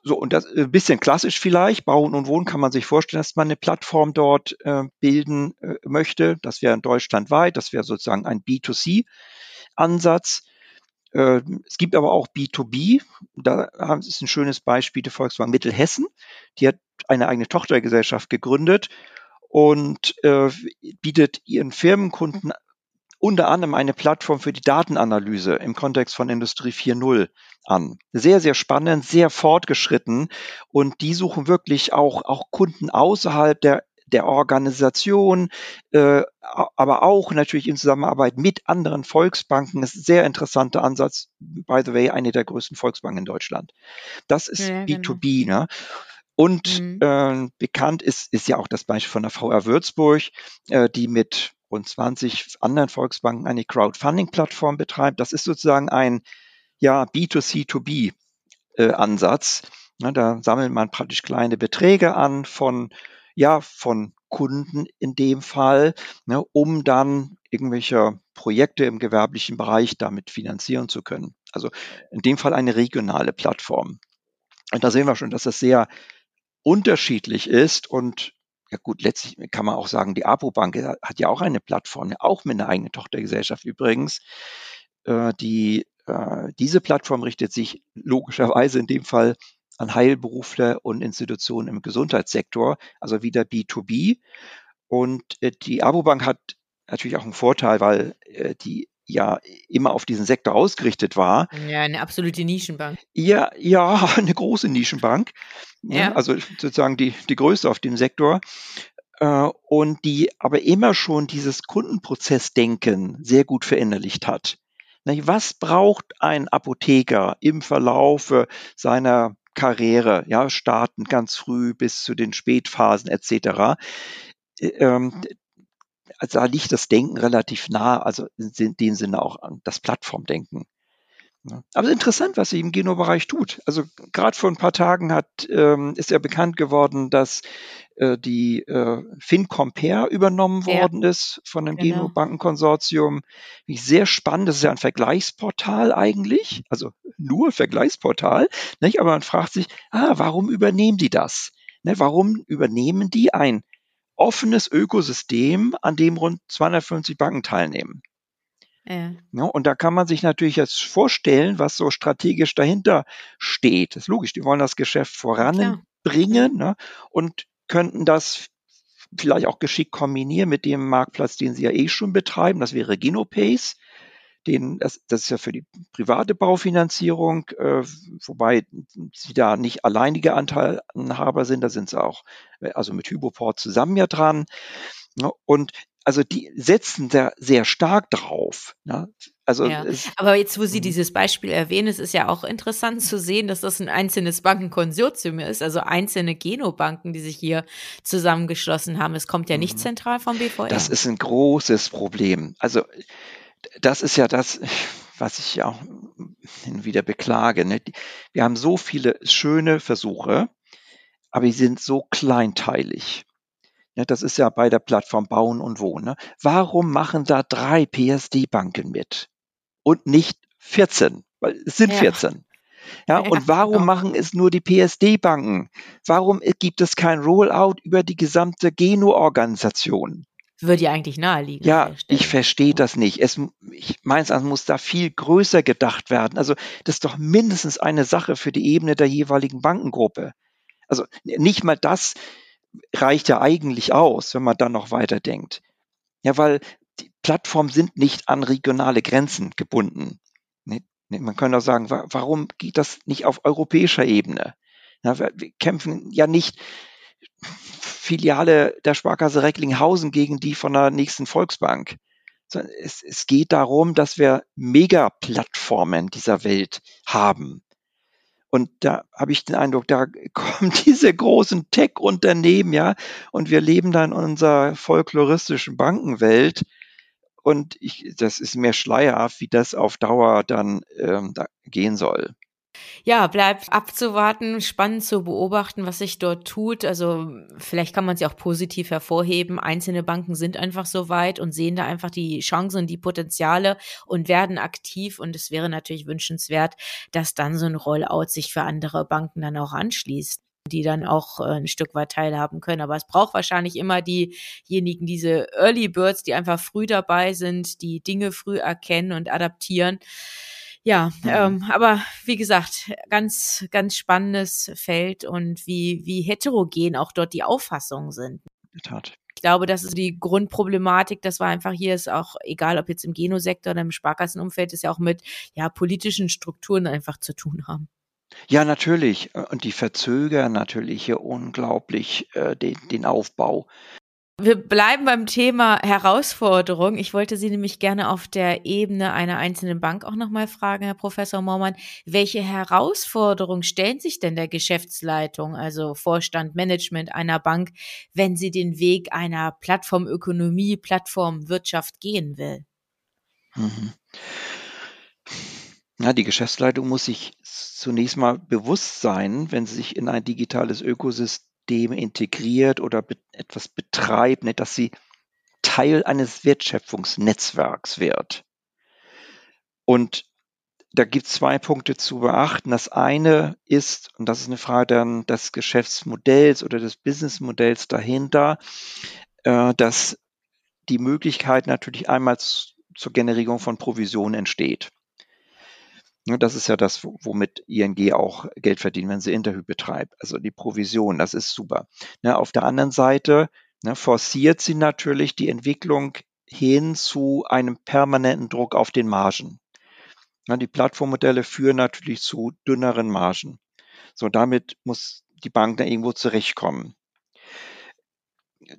so, und das ein äh, bisschen klassisch vielleicht. Bauen und Wohnen kann man sich vorstellen, dass man eine Plattform dort äh, bilden äh, möchte. Das wäre in Deutschland weit. Das wäre sozusagen ein B2C-Ansatz. Äh, es gibt aber auch B2B. Da ist ein schönes Beispiel die Volkswagen Mittelhessen. Die hat eine eigene Tochtergesellschaft gegründet und äh, bietet ihren Firmenkunden unter anderem eine Plattform für die Datenanalyse im Kontext von Industrie 4.0 an. Sehr, sehr spannend, sehr fortgeschritten und die suchen wirklich auch, auch Kunden außerhalb der der Organisation, äh, aber auch natürlich in Zusammenarbeit mit anderen Volksbanken. Das ist ein sehr interessanter Ansatz. By the way, eine der größten Volksbanken in Deutschland. Das ist ja, B2B. Genau. Ne? Und mhm. äh, bekannt ist, ist ja auch das Beispiel von der VR Würzburg, äh, die mit rund 20 anderen Volksbanken eine Crowdfunding-Plattform betreibt. Das ist sozusagen ein ja, B2C2B äh, da sammelt man praktisch kleine Beträge an von ja, von Kunden in dem Fall, ne, um dann irgendwelche Projekte im gewerblichen Bereich damit finanzieren zu können. Also in dem Fall eine regionale Plattform. Und da sehen wir schon, dass das sehr unterschiedlich ist und ja gut, letztlich kann man auch sagen, die Apo-Bank hat ja auch eine Plattform, auch mit einer eigenen Tochtergesellschaft übrigens. Äh, die, äh, diese Plattform richtet sich logischerweise in dem Fall an Heilberufler und Institutionen im Gesundheitssektor, also wieder B2B. Und äh, die Abobank hat natürlich auch einen Vorteil, weil äh, die ja immer auf diesen Sektor ausgerichtet war. Ja, eine absolute Nischenbank. Ja, ja, [laughs] eine große Nischenbank. Ne? Ja. Also sozusagen die, die größte auf dem Sektor. Äh, und die aber immer schon dieses Kundenprozessdenken sehr gut verinnerlicht hat. Was braucht ein Apotheker im Verlaufe seiner Karriere, ja, starten ganz früh bis zu den Spätphasen etc. Äh, ähm, also da liegt das Denken relativ nah, also in dem Sinne auch an das Plattformdenken. Aber interessant, was sie im Geno-Bereich tut. Also gerade vor ein paar Tagen hat, ähm, ist ja bekannt geworden, dass äh, die äh, FinCompare übernommen ja. worden ist von dem genau. Geno-Bankenkonsortium. Sehr spannend, das ist ja ein Vergleichsportal eigentlich, also nur Vergleichsportal, nicht? aber man fragt sich, ah, warum übernehmen die das? Ne, warum übernehmen die ein offenes Ökosystem, an dem rund 250 Banken teilnehmen? Ja. ja. und da kann man sich natürlich jetzt vorstellen, was so strategisch dahinter steht. Das ist logisch, die wollen das Geschäft voranbringen ne, und könnten das vielleicht auch geschickt kombinieren mit dem Marktplatz, den sie ja eh schon betreiben. Das wäre Genopace. Den, das, das ist ja für die private Baufinanzierung, äh, wobei sie da nicht alleinige Anteilhaber sind, da sind sie auch äh, also mit Hypoport zusammen ja dran. Ne, und also die setzen da sehr stark drauf. Ne? Also ja. Aber jetzt, wo Sie mhm. dieses Beispiel erwähnen, es ist ja auch interessant zu sehen, dass das ein einzelnes Bankenkonsortium ist, also einzelne Genobanken, die sich hier zusammengeschlossen haben. Es kommt ja nicht mhm. zentral vom BVR. Das ist ein großes Problem. Also das ist ja das, was ich ja auch wieder beklage. Ne? Wir haben so viele schöne Versuche, aber die sind so kleinteilig. Ja, das ist ja bei der Plattform Bauen und Wohnen. Ne? Warum machen da drei PSD-Banken mit und nicht 14? Weil es sind ja. 14. Ja, und warum genau. machen es nur die PSD-Banken? Warum gibt es kein Rollout über die gesamte Geno-Organisation? Würde ja eigentlich naheliegen. Ja, ich verstehe das nicht. Es, ich, meines Erachtens muss da viel größer gedacht werden. Also das ist doch mindestens eine Sache für die Ebene der jeweiligen Bankengruppe. Also nicht mal das reicht ja eigentlich aus, wenn man dann noch weiterdenkt. Ja, weil die Plattformen sind nicht an regionale Grenzen gebunden. Man könnte auch sagen, warum geht das nicht auf europäischer Ebene? Wir kämpfen ja nicht Filiale der Sparkasse Recklinghausen gegen die von der nächsten Volksbank. Es, es geht darum, dass wir Megaplattformen dieser Welt haben. Und da habe ich den Eindruck, da [laughs] kommen diese großen Tech-Unternehmen, ja, und wir leben da in unserer folkloristischen Bankenwelt. Und ich, das ist mir schleierhaft, wie das auf Dauer dann ähm, da gehen soll. Ja, bleibt abzuwarten, spannend zu beobachten, was sich dort tut. Also vielleicht kann man sie auch positiv hervorheben. Einzelne Banken sind einfach so weit und sehen da einfach die Chancen, die Potenziale und werden aktiv. Und es wäre natürlich wünschenswert, dass dann so ein Rollout sich für andere Banken dann auch anschließt die dann auch äh, ein Stück weit teilhaben können. Aber es braucht wahrscheinlich immer diejenigen, diese Early Birds, die einfach früh dabei sind, die Dinge früh erkennen und adaptieren. Ja, mhm. ähm, aber wie gesagt, ganz, ganz spannendes Feld und wie, wie heterogen auch dort die Auffassungen sind. Tat. Ich glaube, das ist die Grundproblematik, das war einfach hier ist auch, egal ob jetzt im Genosektor oder im Sparkassenumfeld, ist ja auch mit ja, politischen Strukturen einfach zu tun haben. Ja, natürlich. Und die verzögern natürlich hier unglaublich äh, den, den Aufbau. Wir bleiben beim Thema Herausforderung. Ich wollte Sie nämlich gerne auf der Ebene einer einzelnen Bank auch nochmal fragen, Herr Professor Mormann. Welche Herausforderungen stellen sich denn der Geschäftsleitung, also Vorstand, Management einer Bank, wenn sie den Weg einer Plattformökonomie, Plattformwirtschaft gehen will? Mhm. Ja, die Geschäftsleitung muss sich zunächst mal bewusst sein, wenn sie sich in ein digitales Ökosystem System integriert oder be etwas betreibt, nicht, dass sie Teil eines Wertschöpfungsnetzwerks wird. Und da gibt es zwei Punkte zu beachten. Das eine ist, und das ist eine Frage dann des Geschäftsmodells oder des Businessmodells dahinter, äh, dass die Möglichkeit natürlich einmal zur Generierung von Provisionen entsteht. Ne, das ist ja das, womit ING auch Geld verdient, wenn sie Interview betreibt. Also die Provision, das ist super. Ne, auf der anderen Seite ne, forciert sie natürlich die Entwicklung hin zu einem permanenten Druck auf den Margen. Die Plattformmodelle führen natürlich zu dünneren Margen. So, damit muss die Bank da irgendwo zurechtkommen.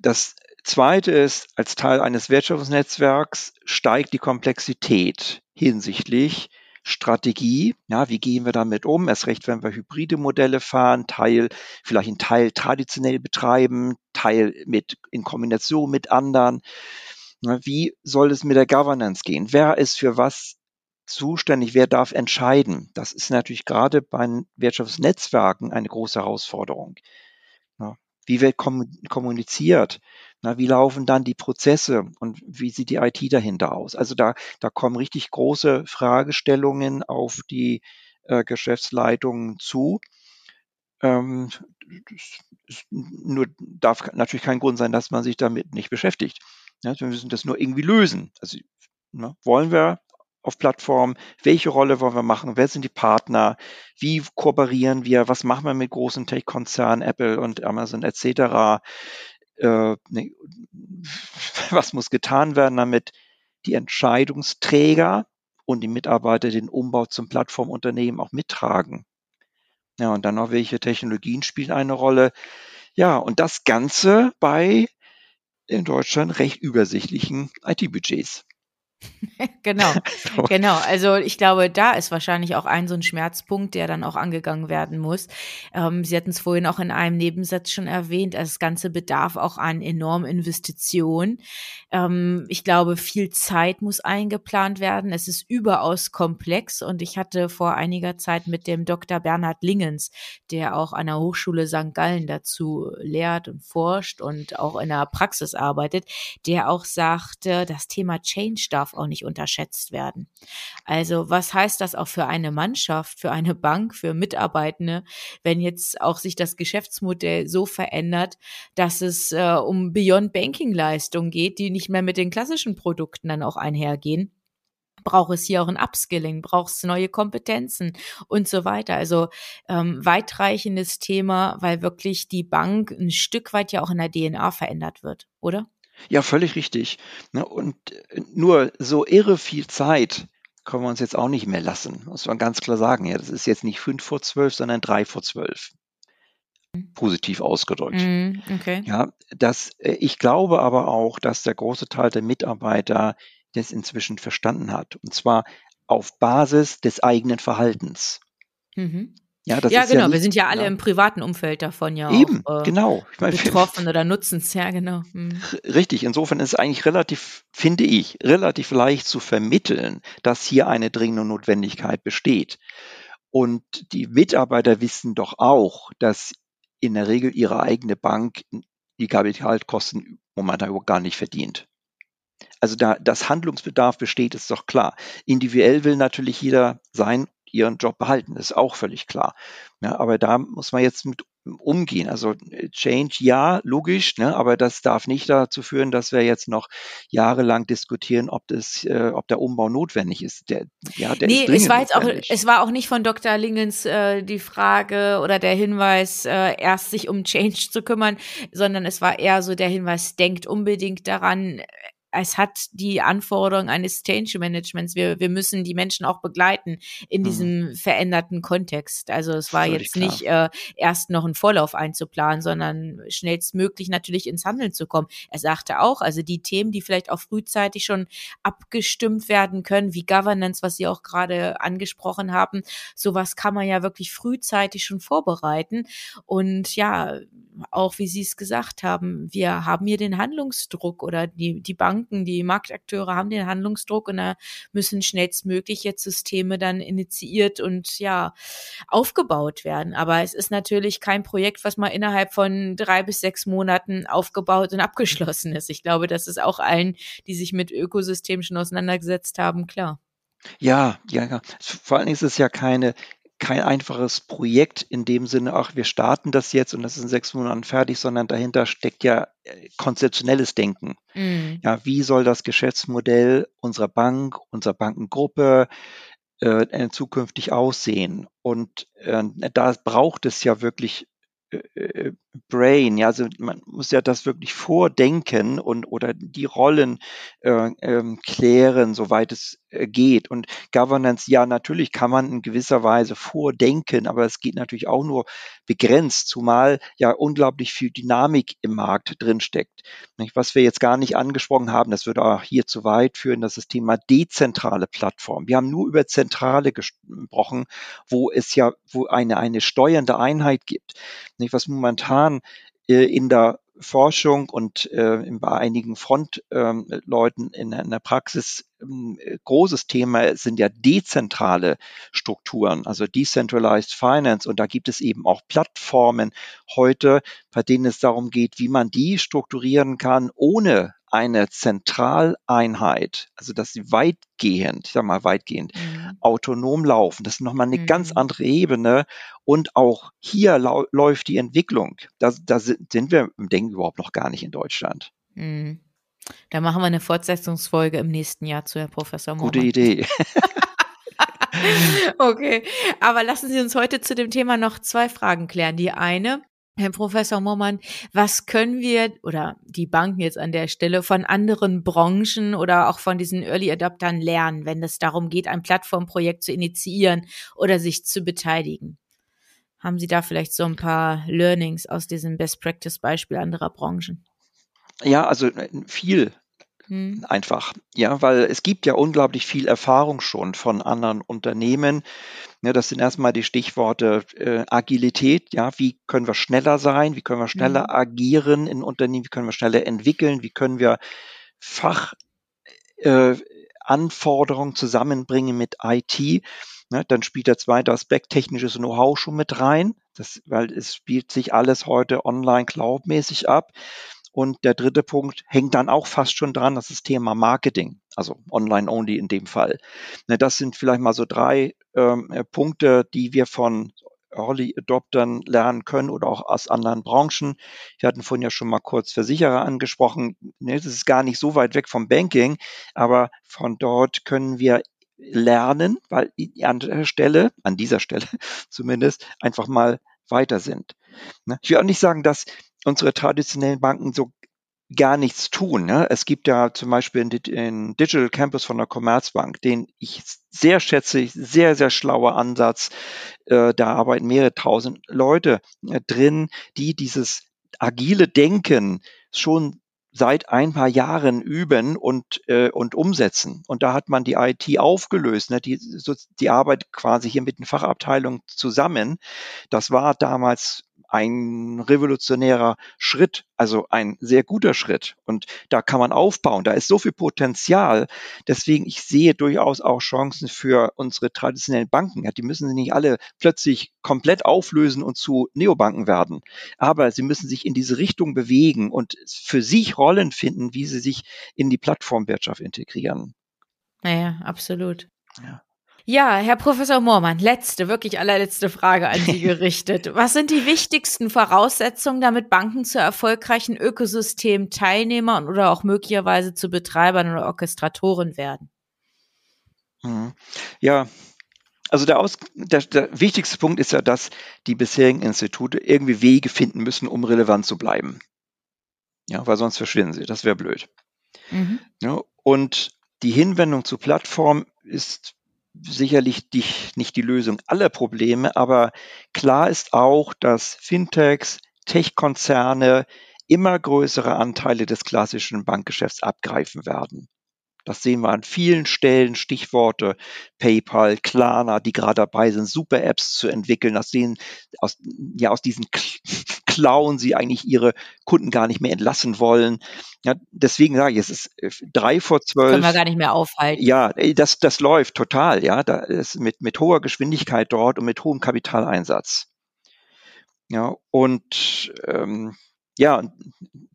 Das zweite ist, als Teil eines Wertschöpfungsnetzwerks steigt die Komplexität hinsichtlich Strategie. Ja, wie gehen wir damit um? Erst recht, wenn wir hybride Modelle fahren, Teil, vielleicht einen Teil traditionell betreiben, Teil mit, in Kombination mit anderen. Wie soll es mit der Governance gehen? Wer ist für was zuständig, wer darf entscheiden. Das ist natürlich gerade bei Wirtschaftsnetzwerken eine große Herausforderung. Wie wird kommuniziert? Na, wie laufen dann die Prozesse und wie sieht die IT dahinter aus? Also da, da kommen richtig große Fragestellungen auf die äh, Geschäftsleitungen zu. Ähm, nur darf natürlich kein Grund sein, dass man sich damit nicht beschäftigt. Ja, wir müssen das nur irgendwie lösen. Also ne, wollen wir auf Plattformen? Welche Rolle wollen wir machen? Wer sind die Partner? Wie kooperieren wir? Was machen wir mit großen Tech-Konzernen, Apple und Amazon etc.? Äh, ne, [laughs] was muss getan werden, damit die Entscheidungsträger und die Mitarbeiter den Umbau zum Plattformunternehmen auch mittragen? Ja, und dann noch, welche Technologien spielen eine Rolle? Ja, und das Ganze bei in Deutschland recht übersichtlichen IT-Budgets. [laughs] genau, [laughs] genau. Also ich glaube, da ist wahrscheinlich auch ein so ein Schmerzpunkt, der dann auch angegangen werden muss. Ähm, Sie hatten es vorhin auch in einem Nebensatz schon erwähnt, also das Ganze bedarf auch an enormen Investitionen. Ähm, ich glaube, viel Zeit muss eingeplant werden. Es ist überaus komplex und ich hatte vor einiger Zeit mit dem Dr. Bernhard Lingens, der auch an der Hochschule St. Gallen dazu lehrt und forscht und auch in der Praxis arbeitet, der auch sagte, das Thema Change darf darf auch nicht unterschätzt werden. Also was heißt das auch für eine Mannschaft, für eine Bank, für Mitarbeitende, wenn jetzt auch sich das Geschäftsmodell so verändert, dass es äh, um Beyond Banking Leistungen geht, die nicht mehr mit den klassischen Produkten dann auch einhergehen? braucht es hier auch ein Upskilling, braucht es neue Kompetenzen und so weiter. Also ähm, weitreichendes Thema, weil wirklich die Bank ein Stück weit ja auch in der DNA verändert wird, oder? Ja, völlig richtig. Ne, und äh, nur so irre viel Zeit können wir uns jetzt auch nicht mehr lassen. Muss man ganz klar sagen. Ja, das ist jetzt nicht fünf vor zwölf, sondern drei vor zwölf. Positiv ausgedrückt. Mm, okay. Ja, das, äh, ich glaube aber auch, dass der große Teil der Mitarbeiter das inzwischen verstanden hat. Und zwar auf Basis des eigenen Verhaltens. Mhm. Ja, das ja ist genau. Ja nicht, wir sind ja alle ja. im privaten Umfeld davon ja Eben, auch, äh, genau. Ich meine, betroffen oder nutzen es, ja, genau. Hm. Richtig, insofern ist es eigentlich relativ, finde ich, relativ leicht zu vermitteln, dass hier eine dringende Notwendigkeit besteht. Und die Mitarbeiter wissen doch auch, dass in der Regel ihre eigene Bank die Kapitalkosten momentan überhaupt gar nicht verdient. Also da das Handlungsbedarf besteht, ist doch klar. Individuell will natürlich jeder sein ihren Job behalten. Das ist auch völlig klar. Ja, aber da muss man jetzt mit umgehen. Also Change, ja, logisch, ne, aber das darf nicht dazu führen, dass wir jetzt noch jahrelang diskutieren, ob das, äh, ob der Umbau notwendig ist. Der, ja, der nee, es war jetzt auch, es war auch nicht von Dr. Lingens äh, die Frage oder der Hinweis, äh, erst sich um Change zu kümmern, sondern es war eher so der Hinweis, denkt unbedingt daran, es hat die Anforderung eines Change Managements. Wir, wir müssen die Menschen auch begleiten in mhm. diesem mhm. veränderten Kontext. Also es war Völlig jetzt klar. nicht äh, erst noch einen Vorlauf einzuplanen, sondern schnellstmöglich natürlich ins Handeln zu kommen. Er sagte auch, also die Themen, die vielleicht auch frühzeitig schon abgestimmt werden können, wie Governance, was Sie auch gerade angesprochen haben, sowas kann man ja wirklich frühzeitig schon vorbereiten. Und ja, auch wie Sie es gesagt haben, wir haben hier den Handlungsdruck oder die, die Bank Banken, die Marktakteure haben den Handlungsdruck und da müssen schnellstmöglich jetzt Systeme dann initiiert und ja aufgebaut werden. Aber es ist natürlich kein Projekt, was mal innerhalb von drei bis sechs Monaten aufgebaut und abgeschlossen ist. Ich glaube, das ist auch allen, die sich mit Ökosystemen schon auseinandergesetzt haben, klar. Ja, ja, ja. Vor allen Dingen ist es ja keine kein einfaches Projekt in dem Sinne, ach, wir starten das jetzt und das ist in sechs Monaten fertig, sondern dahinter steckt ja äh, konzeptionelles Denken. Mhm. Ja, wie soll das Geschäftsmodell unserer Bank, unserer Bankengruppe äh, äh zukünftig aussehen? Und äh, da braucht es ja wirklich äh, äh, Brain, ja, also man muss ja das wirklich vordenken und oder die Rollen äh, ähm, klären, soweit es geht. Und Governance, ja, natürlich kann man in gewisser Weise vordenken, aber es geht natürlich auch nur begrenzt, zumal ja unglaublich viel Dynamik im Markt drinsteckt. Was wir jetzt gar nicht angesprochen haben, das würde auch hier zu weit führen, das ist das Thema dezentrale Plattform. Wir haben nur über zentrale gesprochen, wo es ja, wo eine, eine steuernde Einheit gibt. Was momentan äh, in der Forschung und äh, bei einigen Frontleuten ähm, in, in, der Praxis ähm, großes Thema sind ja dezentrale Strukturen, also Decentralized Finance. Und da gibt es eben auch Plattformen heute, bei denen es darum geht, wie man die strukturieren kann, ohne eine Zentraleinheit, also dass sie weitgehend, ich sag mal weitgehend, mhm. autonom laufen. Das ist nochmal eine mhm. ganz andere Ebene. Und auch hier läuft die Entwicklung. Da, da sind wir im Denken überhaupt noch gar nicht in Deutschland. Mhm. Da machen wir eine Fortsetzungsfolge im nächsten Jahr zu Herr Professor Mohrmann. Gute Idee. [laughs] [laughs] okay, aber lassen Sie uns heute zu dem Thema noch zwei Fragen klären. Die eine, Herr Professor Mommann, was können wir oder die Banken jetzt an der Stelle von anderen Branchen oder auch von diesen Early Adoptern lernen, wenn es darum geht, ein Plattformprojekt zu initiieren oder sich zu beteiligen? Haben Sie da vielleicht so ein paar Learnings aus diesem Best Practice Beispiel anderer Branchen? Ja, also äh, viel hm. einfach. Ja, weil es gibt ja unglaublich viel Erfahrung schon von anderen Unternehmen. Ja, das sind erstmal die Stichworte äh, Agilität. Ja, wie können wir schneller sein? Wie können wir schneller hm. agieren in Unternehmen? Wie können wir schneller entwickeln? Wie können wir Fachanforderungen äh, zusammenbringen mit IT? Ne, dann spielt der zweite Aspekt technisches Know-how schon mit rein, das, weil es spielt sich alles heute online cloudmäßig ab. Und der dritte Punkt hängt dann auch fast schon dran, das ist Thema Marketing, also online-only in dem Fall. Ne, das sind vielleicht mal so drei ähm, äh, Punkte, die wir von Early Adoptern lernen können oder auch aus anderen Branchen. Wir hatten vorhin ja schon mal kurz Versicherer angesprochen. Ne, das ist gar nicht so weit weg vom Banking, aber von dort können wir lernen, weil an der Stelle, an dieser Stelle [laughs] zumindest, einfach mal weiter sind. Ne, ich will auch nicht sagen, dass unsere traditionellen Banken so gar nichts tun. Ne? Es gibt ja zum Beispiel den Digital Campus von der Commerzbank, den ich sehr schätze, sehr, sehr schlauer Ansatz. Äh, da arbeiten mehrere tausend Leute äh, drin, die dieses agile Denken schon seit ein paar Jahren üben und, äh, und umsetzen. Und da hat man die IT aufgelöst, ne? die, so, die Arbeit quasi hier mit den Fachabteilungen zusammen. Das war damals ein revolutionärer Schritt, also ein sehr guter Schritt. Und da kann man aufbauen. Da ist so viel Potenzial. Deswegen, ich sehe durchaus auch Chancen für unsere traditionellen Banken. Ja, die müssen sie nicht alle plötzlich komplett auflösen und zu Neobanken werden. Aber sie müssen sich in diese Richtung bewegen und für sich Rollen finden, wie sie sich in die Plattformwirtschaft integrieren. Naja, absolut. Ja. Ja, Herr Professor Moormann, letzte, wirklich allerletzte Frage an Sie [laughs] gerichtet. Was sind die wichtigsten Voraussetzungen, damit Banken zu erfolgreichen Ökosystem-Teilnehmern oder auch möglicherweise zu Betreibern oder Orchestratoren werden? Mhm. Ja, also der, Aus, der, der, wichtigste Punkt ist ja, dass die bisherigen Institute irgendwie Wege finden müssen, um relevant zu bleiben. Ja, weil sonst verschwinden sie. Das wäre blöd. Mhm. Ja, und die Hinwendung zu Plattformen ist sicherlich die, nicht die Lösung aller Probleme, aber klar ist auch, dass Fintechs, Tech-Konzerne immer größere Anteile des klassischen Bankgeschäfts abgreifen werden. Das sehen wir an vielen Stellen, Stichworte PayPal, Klarna, die gerade dabei sind, super Apps zu entwickeln. Aus denen, aus, ja, aus diesen [laughs] Klauen sie eigentlich ihre Kunden gar nicht mehr entlassen wollen. Ja, deswegen sage ich, es ist äh, drei vor zwölf. Können wir gar nicht mehr aufhalten. Ja, das, das läuft total, ja. Da ist mit, mit hoher Geschwindigkeit dort und mit hohem Kapitaleinsatz. Ja, und ähm, ja,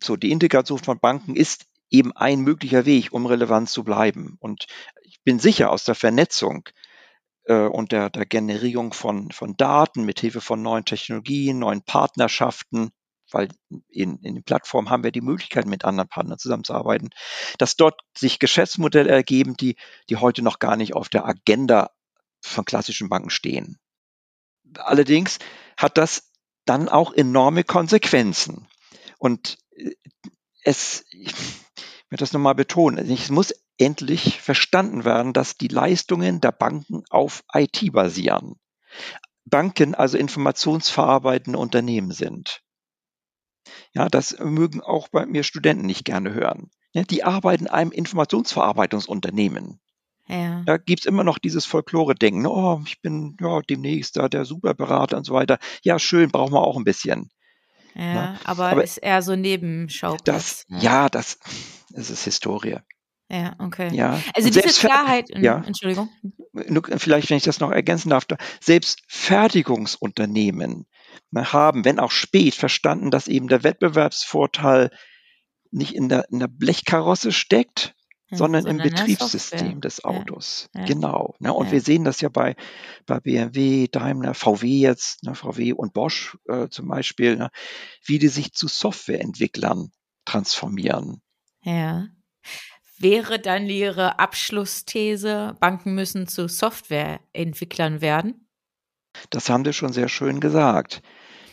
so die Integration von Banken ist eben ein möglicher Weg, um relevant zu bleiben. Und ich bin sicher aus der Vernetzung äh, und der, der Generierung von, von Daten mit Hilfe von neuen Technologien, neuen Partnerschaften, weil in, in den Plattformen haben wir die Möglichkeit, mit anderen Partnern zusammenzuarbeiten, dass dort sich Geschäftsmodelle ergeben, die, die heute noch gar nicht auf der Agenda von klassischen Banken stehen. Allerdings hat das dann auch enorme Konsequenzen. Und äh, es, möchte das nochmal betonen. Es muss endlich verstanden werden, dass die Leistungen der Banken auf IT basieren. Banken also informationsverarbeitende Unternehmen sind. Ja, das mögen auch bei mir Studenten nicht gerne hören. Ja, die arbeiten in einem Informationsverarbeitungsunternehmen. Ja. Da gibt's immer noch dieses Folklore-Denken. Oh, ich bin ja demnächst da der Superberater und so weiter. Ja, schön, brauchen wir auch ein bisschen. Ja, ne? aber, aber ist eher so Nebenschauplatz. Das, ja. ja, das, das ist Historie. Ja, okay. Ja. Also diese Klarheit, ja. Entschuldigung. Vielleicht, wenn ich das noch ergänzen darf, selbst Fertigungsunternehmen ne, haben, wenn auch spät, verstanden, dass eben der Wettbewerbsvorteil nicht in der, in der Blechkarosse steckt, sondern, im Betriebssystem des Autos. Ja, ja. Genau. Ne? Und ja. wir sehen das ja bei, bei BMW, Daimler, VW jetzt, ne, VW und Bosch äh, zum Beispiel, ne, wie die sich zu Softwareentwicklern transformieren. Ja. Wäre dann Ihre Abschlussthese, Banken müssen zu Softwareentwicklern werden? Das haben Sie schon sehr schön gesagt.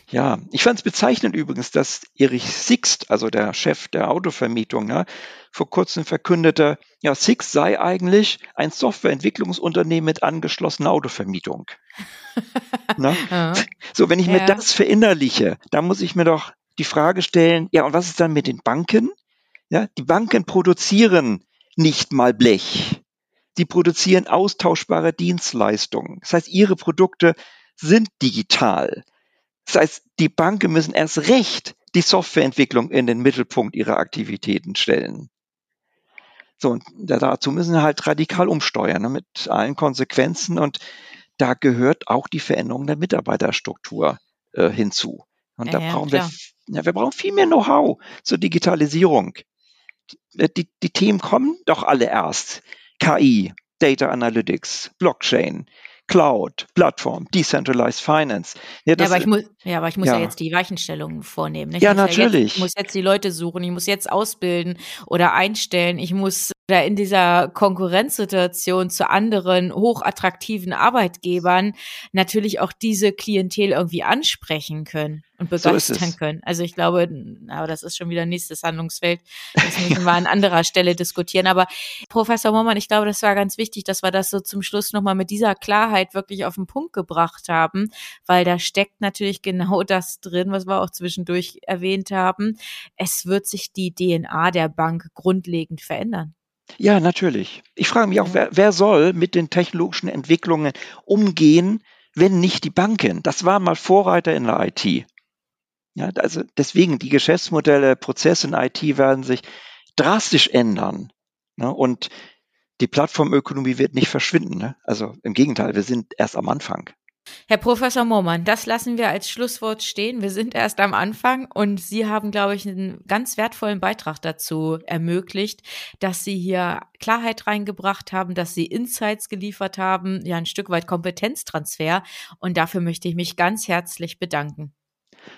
Ja, ich fand es bezeichnend übrigens, dass Erich Sixt, also der Chef der Autovermietung, ne, vor kurzem verkündete, ja, Sixt sei eigentlich ein Softwareentwicklungsunternehmen mit angeschlossener Autovermietung. [laughs] ne? ja. So, wenn ich ja. mir das verinnerliche, dann muss ich mir doch die Frage stellen, ja, und was ist dann mit den Banken? Ja, die Banken produzieren nicht mal Blech. Die produzieren austauschbare Dienstleistungen. Das heißt, ihre Produkte sind digital. Das heißt, die Banken müssen erst recht die Softwareentwicklung in den Mittelpunkt ihrer Aktivitäten stellen. So, und dazu müssen sie halt radikal umsteuern, ne, mit allen Konsequenzen. Und da gehört auch die Veränderung der Mitarbeiterstruktur äh, hinzu. Und da ja, brauchen wir, ja, wir brauchen viel mehr Know-how zur Digitalisierung. Die, die Themen kommen doch alle erst. KI, Data Analytics, Blockchain, Cloud, Plattform, Decentralized Finance. Ja, ja aber ich muss, ja, aber ich muss ja, ja jetzt die Weichenstellungen vornehmen. Nicht? Ja, natürlich. Jetzt, ich muss jetzt die Leute suchen, ich muss jetzt ausbilden oder einstellen, ich muss da in dieser Konkurrenzsituation zu anderen hochattraktiven Arbeitgebern natürlich auch diese Klientel irgendwie ansprechen können und begeistern so können. Also ich glaube, aber das ist schon wieder nächstes Handlungsfeld. Das müssen wir an anderer Stelle diskutieren. Aber Professor Mommann, ich glaube, das war ganz wichtig, dass wir das so zum Schluss nochmal mit dieser Klarheit wirklich auf den Punkt gebracht haben, weil da steckt natürlich genau [laughs] das drin, was wir auch zwischendurch erwähnt haben. Es wird sich die DNA der Bank grundlegend verändern. Ja, natürlich. Ich frage mich auch, wer, wer soll mit den technologischen Entwicklungen umgehen, wenn nicht die Banken? Das war mal Vorreiter in der IT. Ja, also deswegen, die Geschäftsmodelle, Prozesse in IT werden sich drastisch ändern. Ne? Und die Plattformökonomie wird nicht verschwinden. Ne? Also im Gegenteil, wir sind erst am Anfang. Herr Professor Mohrmann, das lassen wir als Schlusswort stehen. Wir sind erst am Anfang und Sie haben, glaube ich, einen ganz wertvollen Beitrag dazu ermöglicht, dass Sie hier Klarheit reingebracht haben, dass Sie Insights geliefert haben, ja ein Stück weit Kompetenztransfer. Und dafür möchte ich mich ganz herzlich bedanken.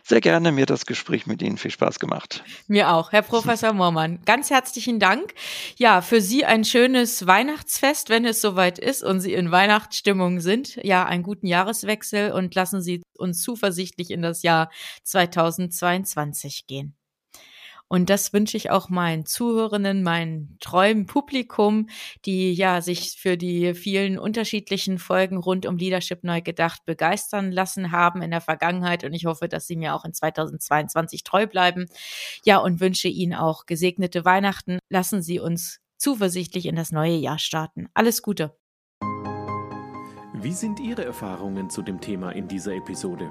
Sehr gerne, mir das Gespräch mit Ihnen viel Spaß gemacht. Mir auch, Herr Professor Moormann. Ganz herzlichen Dank. Ja, für Sie ein schönes Weihnachtsfest, wenn es soweit ist und Sie in Weihnachtsstimmung sind. Ja, einen guten Jahreswechsel und lassen Sie uns zuversichtlich in das Jahr 2022 gehen. Und das wünsche ich auch meinen Zuhörenden, meinen treuen Publikum, die ja sich für die vielen unterschiedlichen Folgen rund um Leadership neu gedacht begeistern lassen haben in der Vergangenheit. Und ich hoffe, dass sie mir auch in 2022 treu bleiben. Ja, und wünsche Ihnen auch gesegnete Weihnachten. Lassen Sie uns zuversichtlich in das neue Jahr starten. Alles Gute. Wie sind Ihre Erfahrungen zu dem Thema in dieser Episode?